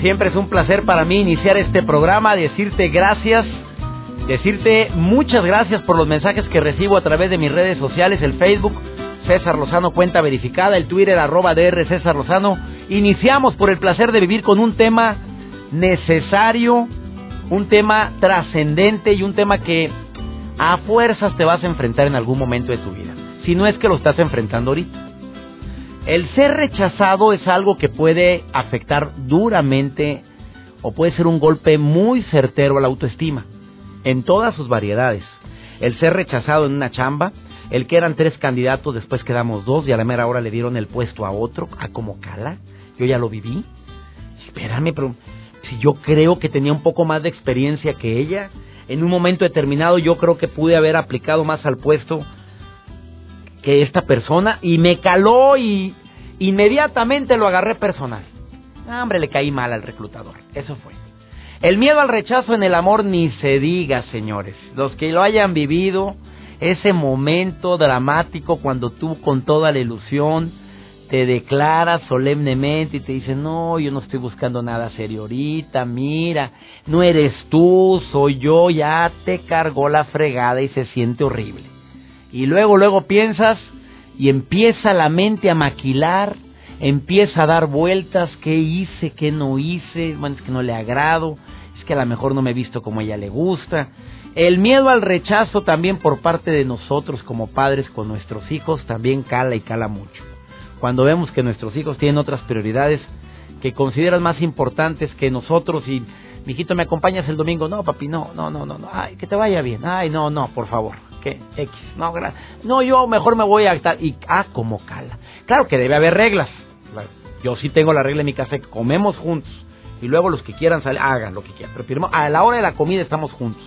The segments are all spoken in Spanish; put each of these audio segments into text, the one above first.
Siempre es un placer para mí iniciar este programa, decirte gracias, decirte muchas gracias por los mensajes que recibo a través de mis redes sociales, el Facebook César Lozano cuenta verificada, el Twitter arroba DR César Lozano. Iniciamos por el placer de vivir con un tema necesario, un tema trascendente y un tema que a fuerzas te vas a enfrentar en algún momento de tu vida, si no es que lo estás enfrentando ahorita. El ser rechazado es algo que puede afectar duramente o puede ser un golpe muy certero a la autoestima, en todas sus variedades. El ser rechazado en una chamba, el que eran tres candidatos, después quedamos dos y a la mera hora le dieron el puesto a otro, a como cala. Yo ya lo viví. Espérame, pero si yo creo que tenía un poco más de experiencia que ella, en un momento determinado yo creo que pude haber aplicado más al puesto que esta persona y me caló y inmediatamente lo agarré personal. Ah, hombre, le caí mal al reclutador. Eso fue. El miedo al rechazo en el amor ni se diga, señores. Los que lo hayan vivido, ese momento dramático cuando tú con toda la ilusión te declaras solemnemente y te dices, no, yo no estoy buscando nada serio ahorita, mira, no eres tú, soy yo, ya te cargó la fregada y se siente horrible. Y luego, luego piensas y empieza la mente a maquilar, empieza a dar vueltas, qué hice, qué no hice, bueno, es que no le agrado, es que a lo mejor no me he visto como ella le gusta. El miedo al rechazo también por parte de nosotros como padres con nuestros hijos también cala y cala mucho. Cuando vemos que nuestros hijos tienen otras prioridades que consideran más importantes que nosotros y mijito, ¿me acompañas el domingo? No, papi, no, no, no, no, no. Ay, que te vaya bien. Ay, no, no, por favor. ¿Qué? X. No, no, yo mejor me voy a estar. Y, ah, como cala. Claro que debe haber reglas. Yo sí tengo la regla en mi casa que comemos juntos. Y luego los que quieran salir, hagan lo que quieran. Pero primero, a la hora de la comida estamos juntos.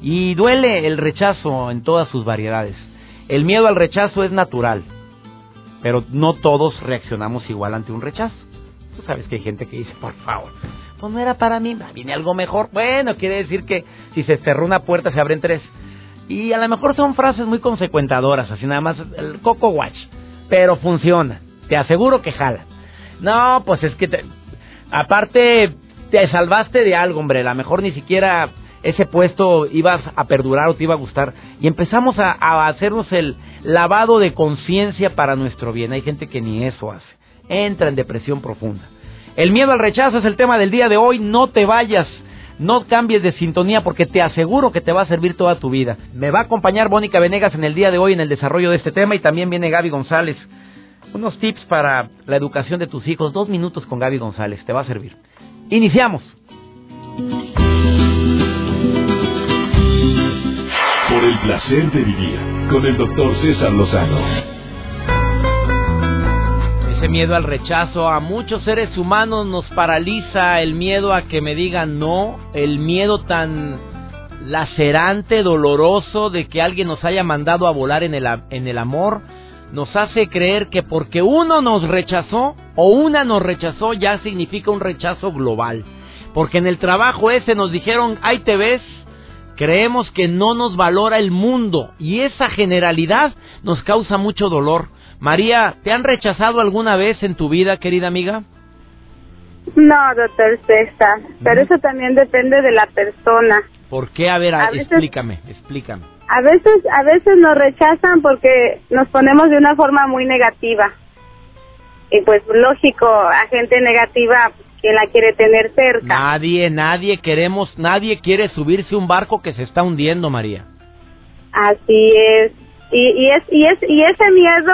Y duele el rechazo en todas sus variedades. El miedo al rechazo es natural. Pero no todos reaccionamos igual ante un rechazo. Tú sabes que hay gente que dice, por favor, pues no era para mí, viene algo mejor. Bueno, quiere decir que si se cerró una puerta se abren tres. Y a lo mejor son frases muy consecuentadoras, así nada más el coco watch. Pero funciona, te aseguro que jala. No, pues es que aparte te salvaste de algo, hombre. A lo mejor ni siquiera ese puesto ibas a perdurar o te iba a gustar. Y empezamos a, a hacernos el lavado de conciencia para nuestro bien. Hay gente que ni eso hace. Entra en depresión profunda. El miedo al rechazo es el tema del día de hoy. No te vayas. No cambies de sintonía porque te aseguro que te va a servir toda tu vida. Me va a acompañar Mónica Venegas en el día de hoy en el desarrollo de este tema y también viene Gaby González. Unos tips para la educación de tus hijos. Dos minutos con Gaby González. Te va a servir. Iniciamos. Por el placer de vivir con el doctor César Lozano miedo al rechazo a muchos seres humanos nos paraliza el miedo a que me digan no, el miedo tan lacerante, doloroso de que alguien nos haya mandado a volar en el, en el amor, nos hace creer que porque uno nos rechazó o una nos rechazó ya significa un rechazo global. Porque en el trabajo ese nos dijeron, ahí te ves, creemos que no nos valora el mundo y esa generalidad nos causa mucho dolor. María, ¿te han rechazado alguna vez en tu vida, querida amiga? No, doctor César, pero eso también depende de la persona. ¿Por qué? A ver, explícame, explícame. A veces, a veces nos rechazan porque nos ponemos de una forma muy negativa. Y pues lógico, a gente negativa, ¿quién la quiere tener cerca? Nadie, nadie queremos, nadie quiere subirse un barco que se está hundiendo, María. Así es. Y, y, es, y, es, y ese miedo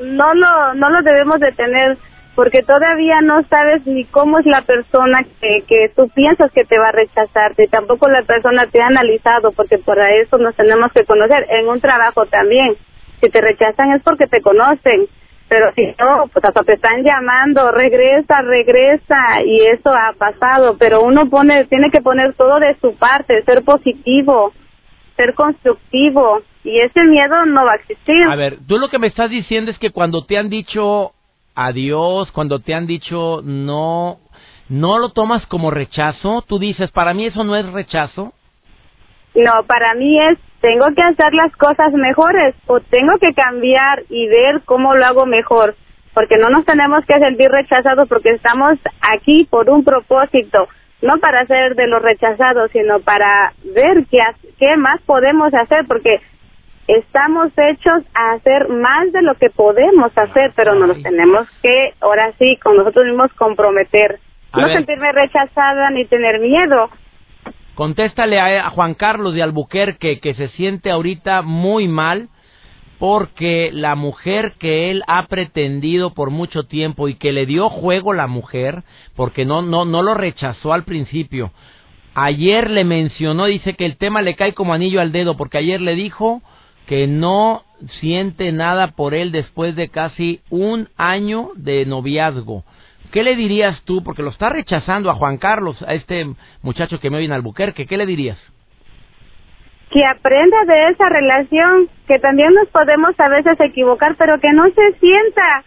no lo, no lo debemos de tener porque todavía no sabes ni cómo es la persona que, que tú piensas que te va a rechazar, y tampoco la persona te ha analizado, porque por eso nos tenemos que conocer, en un trabajo también, si te rechazan es porque te conocen, pero si no, pues hasta te están llamando, regresa, regresa, y eso ha pasado, pero uno pone, tiene que poner todo de su parte, ser positivo, ser constructivo, y ese miedo no va a existir. A ver, tú lo que me estás diciendo es que cuando te han dicho adiós, cuando te han dicho no, no lo tomas como rechazo, tú dices, para mí eso no es rechazo. No, para mí es, tengo que hacer las cosas mejores o tengo que cambiar y ver cómo lo hago mejor, porque no nos tenemos que sentir rechazados porque estamos aquí por un propósito, no para ser de los rechazados, sino para ver qué, qué más podemos hacer, porque estamos hechos a hacer más de lo que podemos hacer, pero nos tenemos que, ahora sí, con nosotros mismos comprometer. no sentirme rechazada ni tener miedo, Contéstale a, Juan Carlos de Albuquerque que se siente ahorita muy mal porque la mujer que él ha pretendido por mucho tiempo y que le dio juego la mujer, porque no no no lo rechazó al principio. Ayer le mencionó, dice que el tema le cae como anillo al dedo porque ayer le dijo que no siente nada por él después de casi un año de noviazgo. ¿Qué le dirías tú? Porque lo está rechazando a Juan Carlos, a este muchacho que me oye en Albuquerque. ¿Qué le dirías? Que aprenda de esa relación, que también nos podemos a veces equivocar, pero que no se sienta.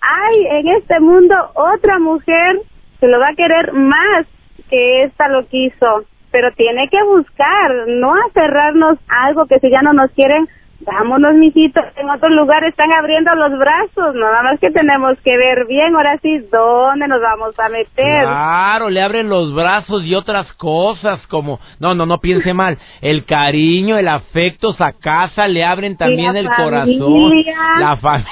Hay en este mundo otra mujer que lo va a querer más que esta lo quiso, pero tiene que buscar, no aferrarnos a algo que si ya no nos quieren, Vámonos, mijitos, en otro lugar están abriendo los brazos, nada más que tenemos que ver bien, ahora sí, dónde nos vamos a meter. Claro, le abren los brazos y otras cosas como, no, no, no piense mal, el cariño, el afecto, a casa, le abren también el corazón, la familia.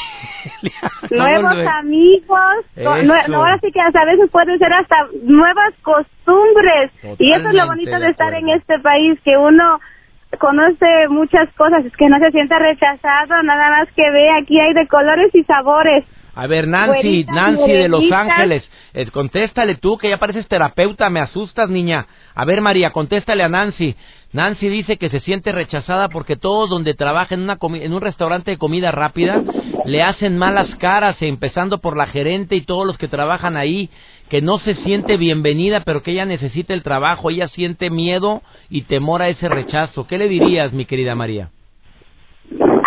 Nuevos amigos, no, ahora sí que a veces pueden ser hasta nuevas costumbres. y eso es lo bonito de estar en este país, que uno conoce muchas cosas, es que no se sienta rechazado, nada más que ve, aquí hay de colores y sabores. A ver, Nancy, Nancy de Los Ángeles, eh, contéstale tú, que ya pareces terapeuta, me asustas, niña. A ver, María, contéstale a Nancy. Nancy dice que se siente rechazada porque todos donde trabaja en, una en un restaurante de comida rápida le hacen malas caras, empezando por la gerente y todos los que trabajan ahí, que no se siente bienvenida, pero que ella necesita el trabajo, ella siente miedo y temor a ese rechazo. ¿Qué le dirías, mi querida María?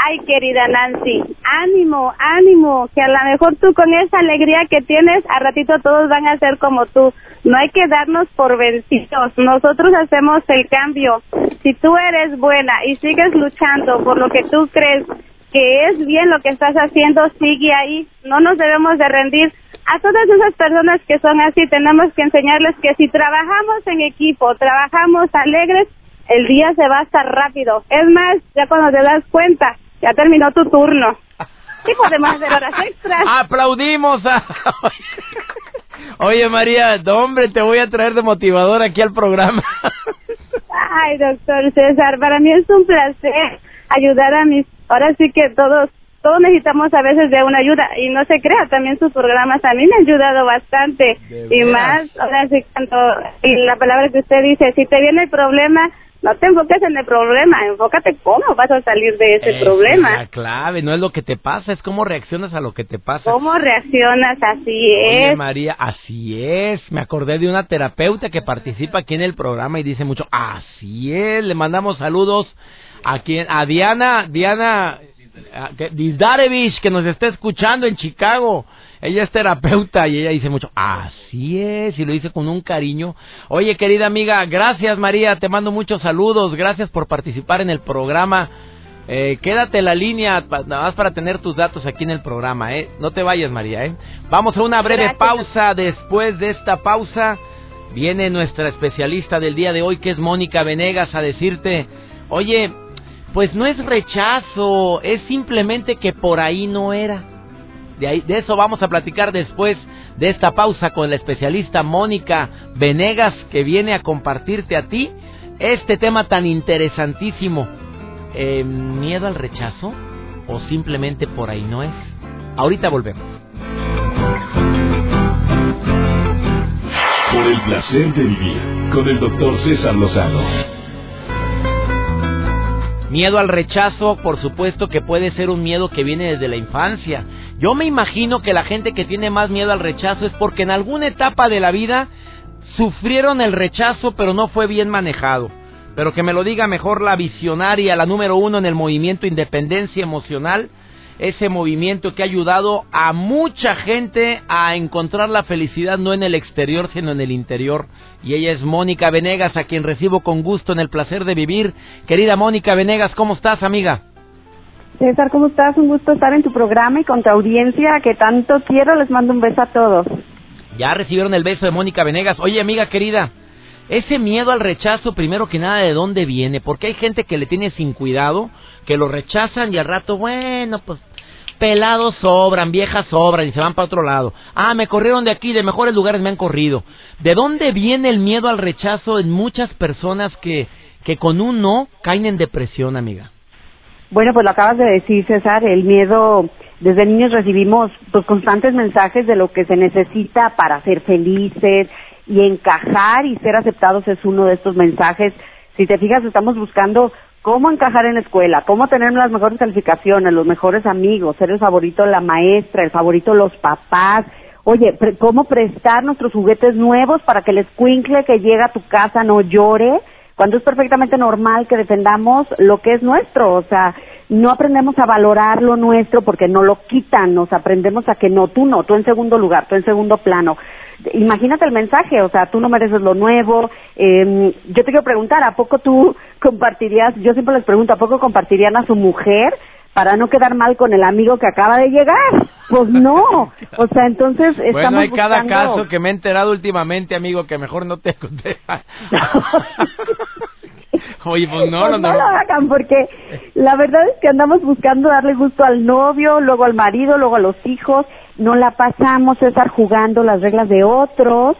Ay, querida Nancy, ánimo, ánimo, que a lo mejor tú con esa alegría que tienes, a ratito todos van a ser como tú. No hay que darnos por vencidos, nosotros hacemos el cambio. Si tú eres buena y sigues luchando por lo que tú crees que es bien lo que estás haciendo, sigue ahí, no nos debemos de rendir. A todas esas personas que son así, tenemos que enseñarles que si trabajamos en equipo, trabajamos alegres, el día se va a estar rápido. Es más, ya cuando te das cuenta, ya terminó tu turno. ¿Qué podemos hacer horas extras? ¡Aplaudimos! Oye, María, hombre, te voy a traer de motivador aquí al programa. Ay, doctor César, para mí es un placer ayudar a mis... Ahora sí que todos todos necesitamos a veces de una ayuda y no se crea, también sus programas a mí me han ayudado bastante y más, ahora sí, cuando, y la palabra que usted dice, si te viene el problema, no te enfoques en el problema, enfócate cómo vas a salir de ese problema. La clave, no es lo que te pasa, es cómo reaccionas a lo que te pasa. ¿Cómo reaccionas? Así es. María, así es. Me acordé de una terapeuta que participa aquí en el programa y dice mucho, así es. Le mandamos saludos a quien, a Diana, Diana Dizdarevich, que nos está escuchando en Chicago. Ella es terapeuta y ella dice mucho, así es, y lo dice con un cariño. Oye, querida amiga, gracias María, te mando muchos saludos, gracias por participar en el programa. Eh, quédate en la línea, nada más para tener tus datos aquí en el programa, ¿eh? No te vayas, María, ¿eh? Vamos a una breve pausa. Después de esta pausa, viene nuestra especialista del día de hoy, que es Mónica Venegas, a decirte, oye, pues no es rechazo, es simplemente que por ahí no era. De, ahí, de eso vamos a platicar después de esta pausa con la especialista Mónica Venegas que viene a compartirte a ti este tema tan interesantísimo. Eh, ¿Miedo al rechazo o simplemente por ahí no es? Ahorita volvemos. Por el placer de vivir con el doctor César Lozano Miedo al rechazo, por supuesto que puede ser un miedo que viene desde la infancia. Yo me imagino que la gente que tiene más miedo al rechazo es porque en alguna etapa de la vida sufrieron el rechazo pero no fue bien manejado. Pero que me lo diga mejor la visionaria, la número uno en el movimiento Independencia Emocional, ese movimiento que ha ayudado a mucha gente a encontrar la felicidad no en el exterior, sino en el interior. Y ella es Mónica Venegas, a quien recibo con gusto en el placer de vivir. Querida Mónica Venegas, ¿cómo estás, amiga? César, ¿cómo estás? Un gusto estar en tu programa y con tu audiencia que tanto quiero. Les mando un beso a todos. Ya recibieron el beso de Mónica Venegas. Oye, amiga querida, ese miedo al rechazo, primero que nada, ¿de dónde viene? Porque hay gente que le tiene sin cuidado, que lo rechazan y al rato, bueno, pues pelados sobran, viejas sobran y se van para otro lado. Ah, me corrieron de aquí, de mejores lugares me han corrido. ¿De dónde viene el miedo al rechazo en muchas personas que, que con un no caen en depresión, amiga? Bueno, pues lo acabas de decir, César, el miedo, desde niños recibimos pues constantes mensajes de lo que se necesita para ser felices y encajar y ser aceptados es uno de estos mensajes. Si te fijas, estamos buscando cómo encajar en la escuela, cómo tener las mejores calificaciones, los mejores amigos, ser el favorito de la maestra, el favorito de los papás. Oye, cómo prestar nuestros juguetes nuevos para que el escuincle que llega a tu casa no llore cuando es perfectamente normal que defendamos lo que es nuestro, o sea, no aprendemos a valorar lo nuestro porque no lo quitan, nos aprendemos a que no, tú no, tú en segundo lugar, tú en segundo plano. Imagínate el mensaje, o sea, tú no mereces lo nuevo. Eh, yo te quiero preguntar, ¿a poco tú compartirías, yo siempre les pregunto, ¿a poco compartirían a su mujer para no quedar mal con el amigo que acaba de llegar. Pues no. O sea, entonces estamos Bueno, hay cada caso que me he enterado últimamente, amigo, que mejor no te conté. Oye, pues no, pues no, no. lo hagan porque la verdad es que andamos buscando darle gusto al novio, luego al marido, luego a los hijos. No la pasamos, estar jugando las reglas de otros.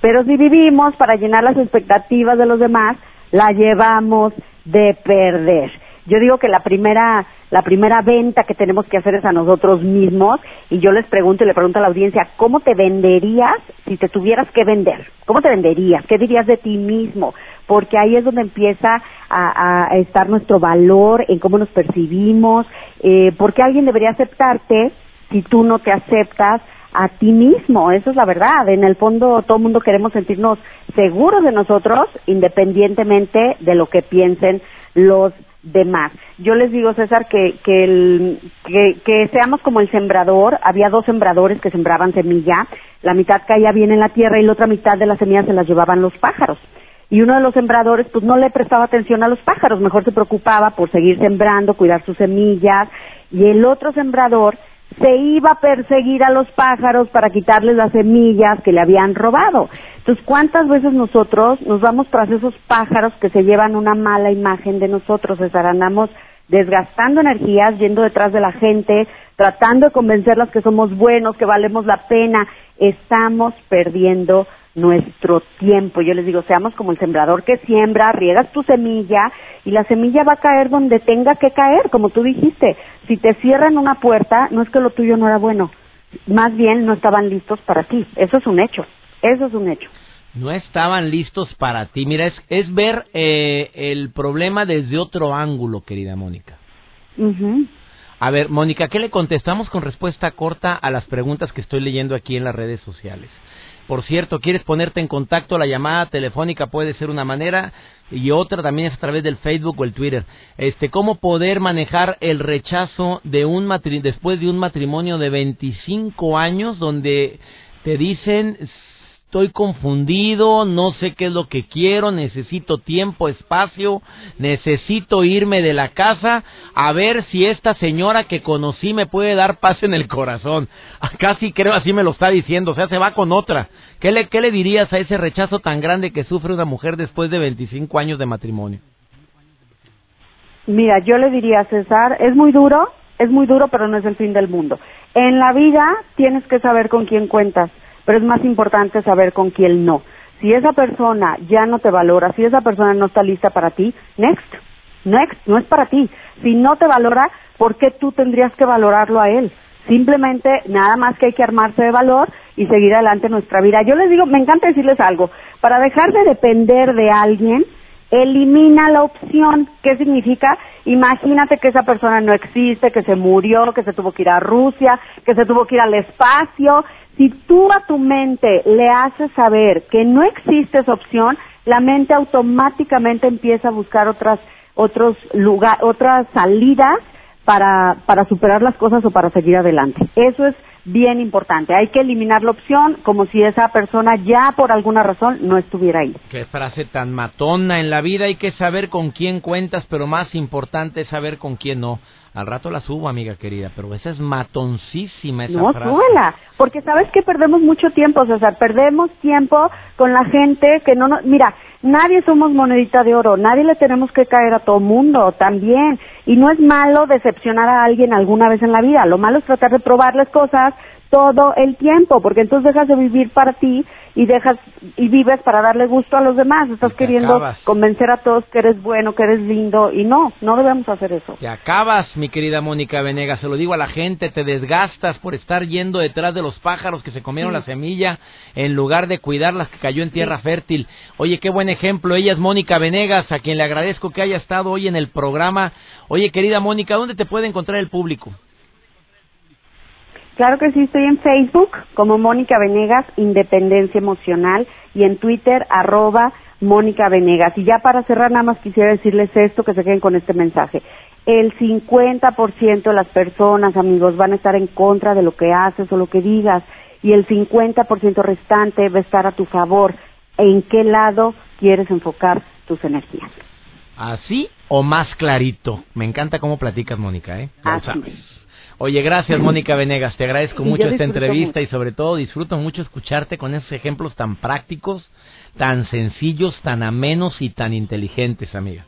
Pero si vivimos para llenar las expectativas de los demás, la llevamos de perder. Yo digo que la primera, la primera venta que tenemos que hacer es a nosotros mismos y yo les pregunto y le pregunto a la audiencia, ¿cómo te venderías si te tuvieras que vender? ¿Cómo te venderías? ¿Qué dirías de ti mismo? Porque ahí es donde empieza a, a estar nuestro valor, en cómo nos percibimos, eh, porque alguien debería aceptarte si tú no te aceptas a ti mismo, eso es la verdad. En el fondo todo el mundo queremos sentirnos seguros de nosotros independientemente de lo que piensen los demás. Yo les digo, César, que, que, el, que, que, seamos como el sembrador. Había dos sembradores que sembraban semilla. La mitad caía bien en la tierra y la otra mitad de la semilla se las llevaban los pájaros. Y uno de los sembradores, pues no le prestaba atención a los pájaros, mejor se preocupaba por seguir sembrando, cuidar sus semillas. Y el otro sembrador se iba a perseguir a los pájaros para quitarles las semillas que le habían robado. Entonces, ¿cuántas veces nosotros nos vamos tras esos pájaros que se llevan una mala imagen de nosotros? César, andamos desgastando energías, yendo detrás de la gente, tratando de convencerlas que somos buenos, que valemos la pena. Estamos perdiendo nuestro tiempo. Yo les digo, seamos como el sembrador que siembra, riegas tu semilla y la semilla va a caer donde tenga que caer, como tú dijiste. Si te cierran una puerta, no es que lo tuyo no era bueno, más bien no estaban listos para ti. Eso es un hecho, eso es un hecho. No estaban listos para ti. Mira, es, es ver eh, el problema desde otro ángulo, querida Mónica. A ver, Mónica, ¿qué le contestamos con respuesta corta a las preguntas que estoy leyendo aquí en las redes sociales? Por cierto, quieres ponerte en contacto, la llamada telefónica puede ser una manera y otra también es a través del Facebook o el Twitter. Este, cómo poder manejar el rechazo de un después de un matrimonio de 25 años donde te dicen estoy confundido, no sé qué es lo que quiero, necesito tiempo, espacio, necesito irme de la casa a ver si esta señora que conocí me puede dar paz en el corazón. Casi creo así me lo está diciendo, o sea, se va con otra. ¿Qué le, qué le dirías a ese rechazo tan grande que sufre una mujer después de 25 años de matrimonio? Mira, yo le diría, César, es muy duro, es muy duro, pero no es el fin del mundo. En la vida tienes que saber con quién cuentas pero es más importante saber con quién no. Si esa persona ya no te valora, si esa persona no está lista para ti, next, next, no es para ti. Si no te valora, ¿por qué tú tendrías que valorarlo a él? Simplemente nada más que hay que armarse de valor y seguir adelante nuestra vida. Yo les digo, me encanta decirles algo, para dejar de depender de alguien, Elimina la opción. ¿Qué significa? Imagínate que esa persona no existe, que se murió, que se tuvo que ir a Rusia, que se tuvo que ir al espacio. Si tú a tu mente le haces saber que no existe esa opción, la mente automáticamente empieza a buscar otras otros otras salidas para, para superar las cosas o para seguir adelante. Eso es bien importante. Hay que eliminar la opción como si esa persona ya por alguna razón no estuviera ahí. Qué frase tan matona. En la vida hay que saber con quién cuentas, pero más importante es saber con quién no. Al rato la subo, amiga querida, pero esa es matoncísima esa no, frase. No, súbela, porque sabes que perdemos mucho tiempo, César, perdemos tiempo con la gente que no nos... Mira, nadie somos monedita de oro, nadie le tenemos que caer a todo mundo también. Y no es malo decepcionar a alguien alguna vez en la vida, lo malo es tratar de probarles cosas todo el tiempo, porque entonces dejas de vivir para ti y dejas y vives para darle gusto a los demás. Estás queriendo convencer a todos que eres bueno, que eres lindo y no, no debemos hacer eso. Te acabas, mi querida Mónica Venegas, se lo digo a la gente, te desgastas por estar yendo detrás de los pájaros que se comieron la semilla en lugar de cuidar las que cayó en tierra fértil. Oye, qué buen ejemplo. Ella es Mónica Venegas, a quien le agradezco que haya estado hoy en el programa. Oye, querida Mónica, ¿dónde te puede encontrar el público? Claro que sí, estoy en Facebook como Mónica Venegas, Independencia Emocional, y en Twitter, arroba Mónica Venegas. Y ya para cerrar, nada más quisiera decirles esto, que se queden con este mensaje. El 50% de las personas, amigos, van a estar en contra de lo que haces o lo que digas, y el 50% restante va a estar a tu favor. ¿En qué lado quieres enfocar tus energías? ¿Así o más clarito? Me encanta cómo platicas, Mónica, ¿eh? Así. Oye, gracias Mónica Venegas, te agradezco mucho esta entrevista y sobre todo disfruto mucho escucharte con esos ejemplos tan prácticos, tan sencillos, tan amenos y tan inteligentes, amiga.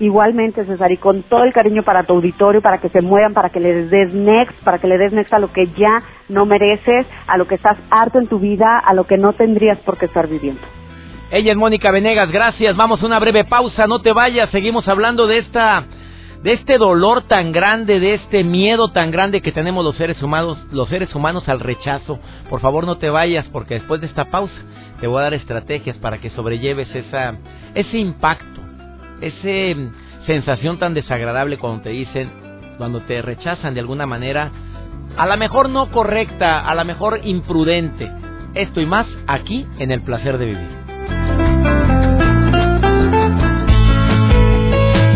Igualmente, César, y con todo el cariño para tu auditorio, para que se muevan, para que le des next, para que le des next a lo que ya no mereces, a lo que estás harto en tu vida, a lo que no tendrías por qué estar viviendo. Ella es Mónica Venegas, gracias. Vamos a una breve pausa, no te vayas, seguimos hablando de esta de este dolor tan grande, de este miedo tan grande que tenemos los seres humanos, los seres humanos al rechazo. Por favor, no te vayas porque después de esta pausa te voy a dar estrategias para que sobrelleves esa ese impacto, esa mm, sensación tan desagradable cuando te dicen, cuando te rechazan de alguna manera, a lo mejor no correcta, a lo mejor imprudente. Esto y más aquí en el placer de vivir.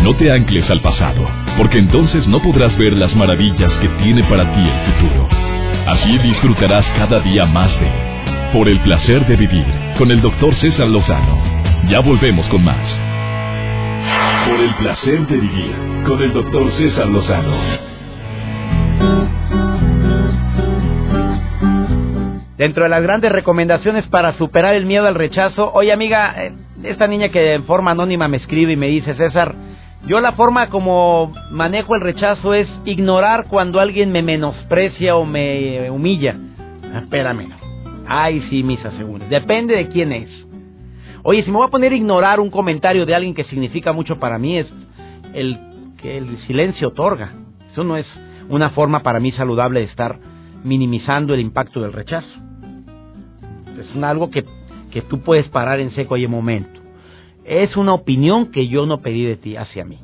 No te ancles al pasado, porque entonces no podrás ver las maravillas que tiene para ti el futuro. Así disfrutarás cada día más de Por el placer de vivir con el doctor César Lozano. Ya volvemos con más. Por el placer de vivir con el doctor César Lozano. Dentro de las grandes recomendaciones para superar el miedo al rechazo, oye amiga, eh, esta niña que en forma anónima me escribe y me dice, César, yo la forma como manejo el rechazo es ignorar cuando alguien me menosprecia o me humilla. Ah, espérame. Ay, sí, mis aseguros. Depende de quién es. Oye, si me voy a poner a ignorar un comentario de alguien que significa mucho para mí, es el que el silencio otorga. Eso no es una forma para mí saludable de estar minimizando el impacto del rechazo. Es algo que, que tú puedes parar en seco y en momento. Es una opinión que yo no pedí de ti hacia mí.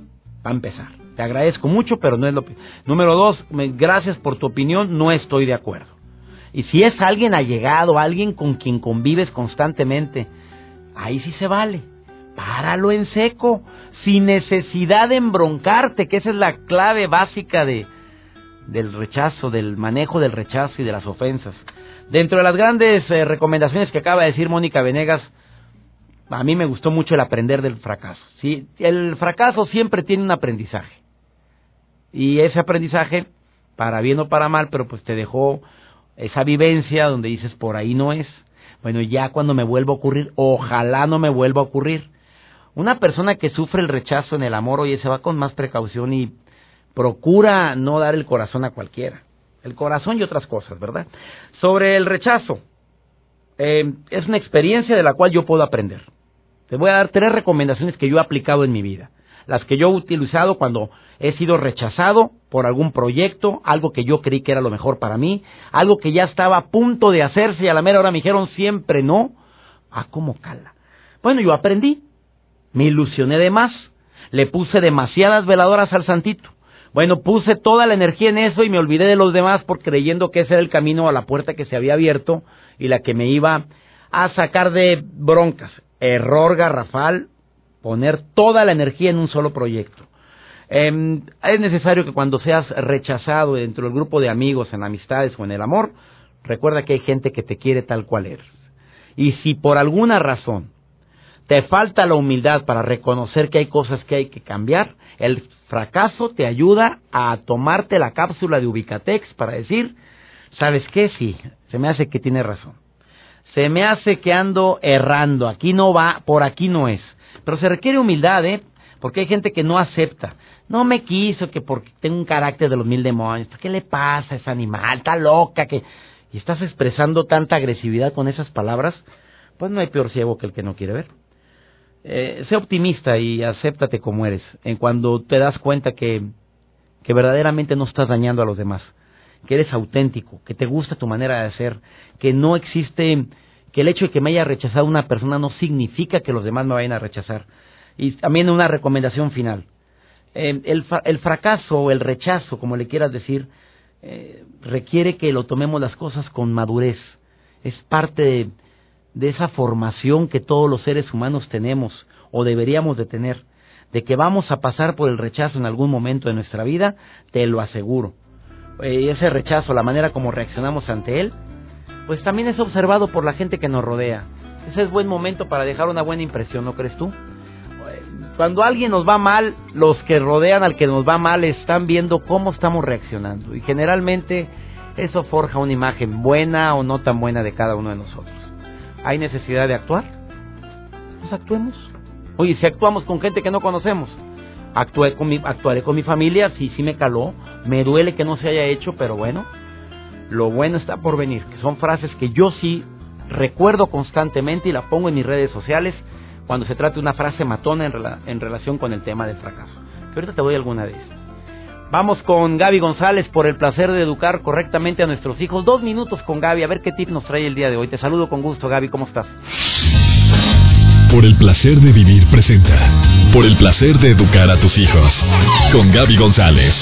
Va a empezar. Te agradezco mucho, pero no es lo Número dos, gracias por tu opinión, no estoy de acuerdo. Y si es alguien allegado, alguien con quien convives constantemente, ahí sí se vale. Páralo en seco, sin necesidad de embroncarte, que esa es la clave básica de, del rechazo, del manejo del rechazo y de las ofensas. Dentro de las grandes eh, recomendaciones que acaba de decir Mónica Venegas, a mí me gustó mucho el aprender del fracaso. ¿sí? El fracaso siempre tiene un aprendizaje. Y ese aprendizaje, para bien o para mal, pero pues te dejó esa vivencia donde dices, por ahí no es. Bueno, ya cuando me vuelva a ocurrir, ojalá no me vuelva a ocurrir. Una persona que sufre el rechazo en el amor, oye, se va con más precaución y procura no dar el corazón a cualquiera. El corazón y otras cosas, ¿verdad? Sobre el rechazo, eh, es una experiencia de la cual yo puedo aprender. Te voy a dar tres recomendaciones que yo he aplicado en mi vida. Las que yo he utilizado cuando he sido rechazado por algún proyecto, algo que yo creí que era lo mejor para mí, algo que ya estaba a punto de hacerse y a la mera hora me dijeron siempre no. Ah, cómo cala. Bueno, yo aprendí, me ilusioné de más, le puse demasiadas veladoras al santito. Bueno, puse toda la energía en eso y me olvidé de los demás por creyendo que ese era el camino a la puerta que se había abierto y la que me iba a sacar de broncas. Error garrafal, poner toda la energía en un solo proyecto. Em, es necesario que cuando seas rechazado dentro del grupo de amigos, en amistades o en el amor, recuerda que hay gente que te quiere tal cual eres. Y si por alguna razón te falta la humildad para reconocer que hay cosas que hay que cambiar, el fracaso te ayuda a tomarte la cápsula de Ubicatex para decir, ¿sabes qué? Sí, se me hace que tiene razón. Se me hace que ando errando, aquí no va, por aquí no es. Pero se requiere humildad, ¿eh? Porque hay gente que no acepta. No me quiso que porque tengo un carácter de los mil demonios. ¿Qué le pasa a ese animal? Está loca que... Y estás expresando tanta agresividad con esas palabras, pues no hay peor ciego que el que no quiere ver. Eh, sé optimista y acéptate como eres, en cuando te das cuenta que, que verdaderamente no estás dañando a los demás, que eres auténtico, que te gusta tu manera de ser, que no existe, que el hecho de que me haya rechazado una persona no significa que los demás me vayan a rechazar. Y también una recomendación final. Eh, el, fracaso o el rechazo, como le quieras decir, eh, requiere que lo tomemos las cosas con madurez. Es parte de de esa formación que todos los seres humanos tenemos o deberíamos de tener, de que vamos a pasar por el rechazo en algún momento de nuestra vida, te lo aseguro. Y ese rechazo, la manera como reaccionamos ante él, pues también es observado por la gente que nos rodea. Ese es buen momento para dejar una buena impresión, ¿no crees tú? Cuando alguien nos va mal, los que rodean al que nos va mal están viendo cómo estamos reaccionando. Y generalmente eso forja una imagen buena o no tan buena de cada uno de nosotros hay necesidad de actuar, pues actuemos. Oye, si actuamos con gente que no conocemos, actué con mi, actuaré con mi familia, sí, sí me caló, me duele que no se haya hecho, pero bueno, lo bueno está por venir, son frases que yo sí recuerdo constantemente y la pongo en mis redes sociales cuando se trata de una frase matona en, relación con el tema del fracaso. Ahorita te doy alguna de. Vamos con Gaby González por el placer de educar correctamente a nuestros hijos. Dos minutos con Gaby, a ver qué tip nos trae el día de hoy. Te saludo con gusto, Gaby, ¿cómo estás? Por el placer de vivir presenta. Por el placer de educar a tus hijos. Con Gaby González.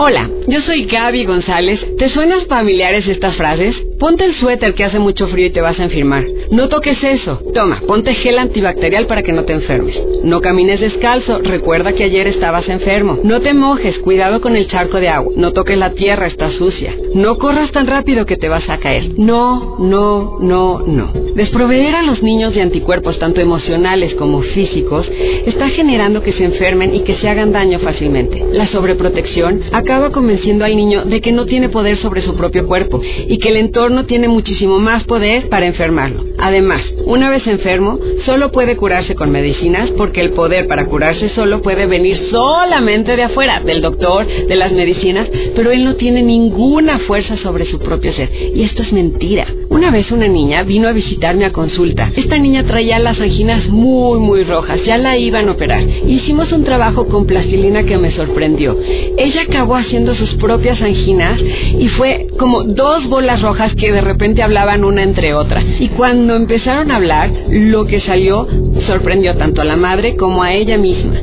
Hola, yo soy Gaby González. ¿Te suenan familiares estas frases? Ponte el suéter que hace mucho frío y te vas a enfermar. No toques eso. Toma, ponte gel antibacterial para que no te enfermes. No camines descalzo. Recuerda que ayer estabas enfermo. No te mojes. Cuidado con el charco de agua. No toques la tierra, está sucia. No corras tan rápido que te vas a caer. No, no, no, no. Desproveer a los niños de anticuerpos, tanto emocionales como físicos, está generando que se enfermen y que se hagan daño fácilmente. La sobreprotección acaba convenciendo al niño de que no tiene poder sobre su propio cuerpo y que el entorno tiene muchísimo más poder para enfermarlo. Además, una vez enfermo, solo puede curarse con medicinas porque el poder para curarse solo puede venir solamente de afuera, del doctor, de las medicinas, pero él no tiene ninguna fuerza sobre su propio ser. Y esto es mentira. Una vez una niña vino a visitarme a consulta. Esta niña traía las anginas muy, muy rojas. Ya la iban a operar. Hicimos un trabajo con plastilina que me sorprendió. Ella acabó haciendo sus propias anginas y fue como dos bolas rojas que de repente hablaban una entre otra. Y cuando empezaron a hablar, lo que salió sorprendió tanto a la madre como a ella misma.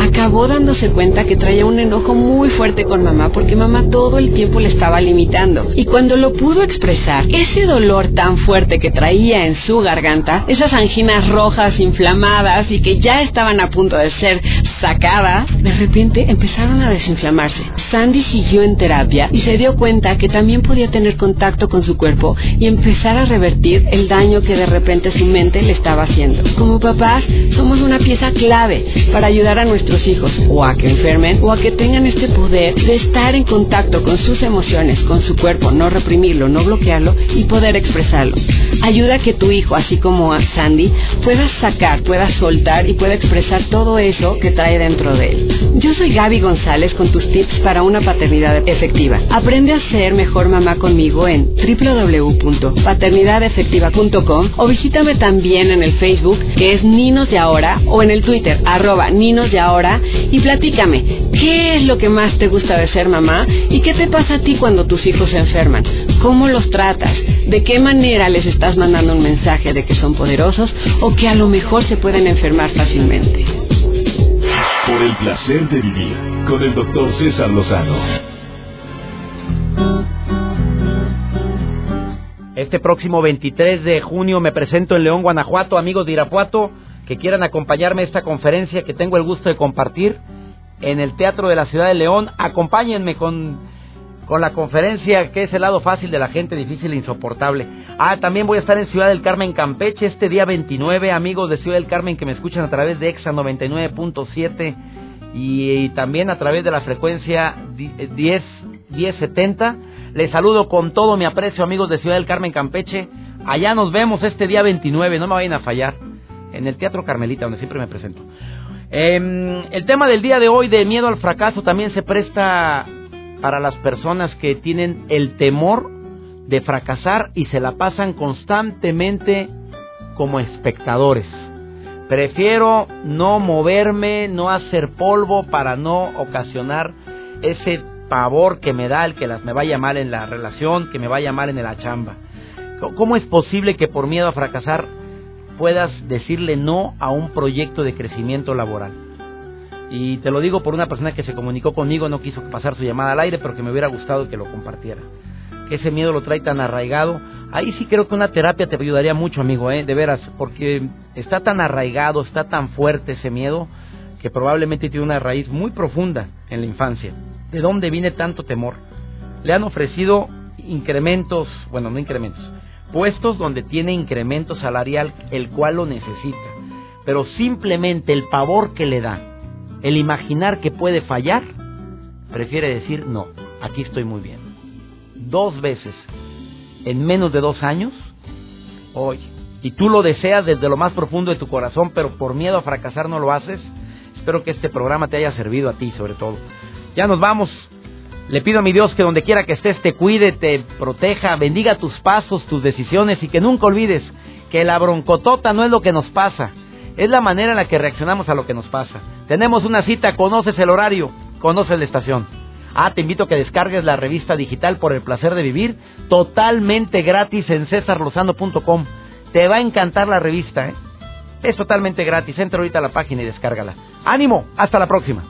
Acabó dándose cuenta que traía un enojo muy fuerte con mamá porque mamá todo el tiempo le estaba limitando. Y cuando lo pudo expresar, ese dolor tan fuerte que traía en su garganta, esas anginas rojas inflamadas y que ya estaban a punto de ser sacadas, de repente empezaron a desinflamarse. Sandy siguió en terapia y se dio cuenta que también podía tener contacto con su cuerpo y empezar a revertir el daño que de repente su mente le estaba haciendo. Como papás, somos una pieza clave para ayudar a nuestros hijos o a que enfermen o a que tengan este poder de estar en contacto con sus emociones, con su cuerpo, no reprimirlo, no bloquearlo y poder expresarlo. Ayuda a que tu hijo, así como a Sandy, pueda sacar, pueda soltar y pueda expresar todo eso que trae dentro de él. Yo soy Gaby González con tus tips para una paternidad efectiva. Aprende a ser mejor mamá conmigo en www.paternidadefectiva.com o visítame también en el Facebook que es Ninos de Ahora o en el Twitter arroba Ninos de Ahora y platícame, ¿qué es lo que más te gusta de ser mamá y qué te pasa a ti cuando tus hijos se enferman? ¿Cómo los tratas? ¿De qué manera les estás mandando un mensaje de que son poderosos o que a lo mejor se pueden enfermar fácilmente? Placer de vivir con el doctor César Lozano. Este próximo 23 de junio me presento en León, Guanajuato, amigos de Irapuato que quieran acompañarme a esta conferencia que tengo el gusto de compartir en el Teatro de la Ciudad de León. Acompáñenme con, con la conferencia que es el lado fácil de la gente difícil e insoportable. Ah, también voy a estar en Ciudad del Carmen, Campeche, este día 29, amigos de Ciudad del Carmen que me escuchan a través de EXA 99.7 y, también a través de la frecuencia 10, 1070. Les saludo con todo mi aprecio, amigos de Ciudad del Carmen, Campeche. Allá nos vemos este día 29, no me vayan a fallar en el Teatro Carmelita, donde siempre me presento. Eh, el tema del día de hoy de miedo al fracaso también se presta para las personas que tienen el temor de fracasar y se la pasan constantemente como espectadores. Prefiero no moverme, no hacer polvo para no ocasionar ese pavor que me da el que las, me vaya mal en la relación, que me vaya mal en la chamba. ¿Cómo es posible que por miedo a fracasar puedas decirle no a un proyecto de crecimiento laboral. Y te lo digo por una persona que se comunicó conmigo, no quiso pasar su llamada al aire, pero que me hubiera gustado que lo compartiera. Que ese miedo lo trae tan arraigado. Ahí sí creo que una terapia te ayudaría mucho, amigo, ¿eh? de veras, porque está tan arraigado, está tan fuerte ese miedo, que probablemente tiene una raíz muy profunda en la infancia. ¿De dónde viene tanto temor? Le han ofrecido incrementos, bueno, no incrementos, puestos donde tiene incremento salarial, el cual lo necesita. Pero simplemente el pavor que le da, el imaginar que puede fallar, prefiere decir, no, aquí estoy muy bien. Dos veces, en menos de dos años, hoy, y tú lo deseas desde lo más profundo de tu corazón, pero por miedo a fracasar no lo haces, espero que este programa te haya servido a ti sobre todo. Ya nos vamos, le pido a mi Dios que donde quiera que estés te cuide, te proteja, bendiga tus pasos, tus decisiones y que nunca olvides que la broncotota no es lo que nos pasa, es la manera en la que reaccionamos a lo que nos pasa. Tenemos una cita, conoces el horario, conoces la estación. Ah, te invito a que descargues la revista digital por el placer de vivir, totalmente gratis en cesarlozano.com. Te va a encantar la revista, ¿eh? Es totalmente gratis. Entra ahorita a la página y descárgala. ¡Ánimo! Hasta la próxima.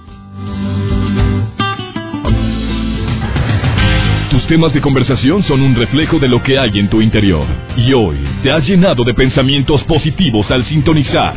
Tus temas de conversación son un reflejo de lo que hay en tu interior. Y hoy te has llenado de pensamientos positivos al sintonizar.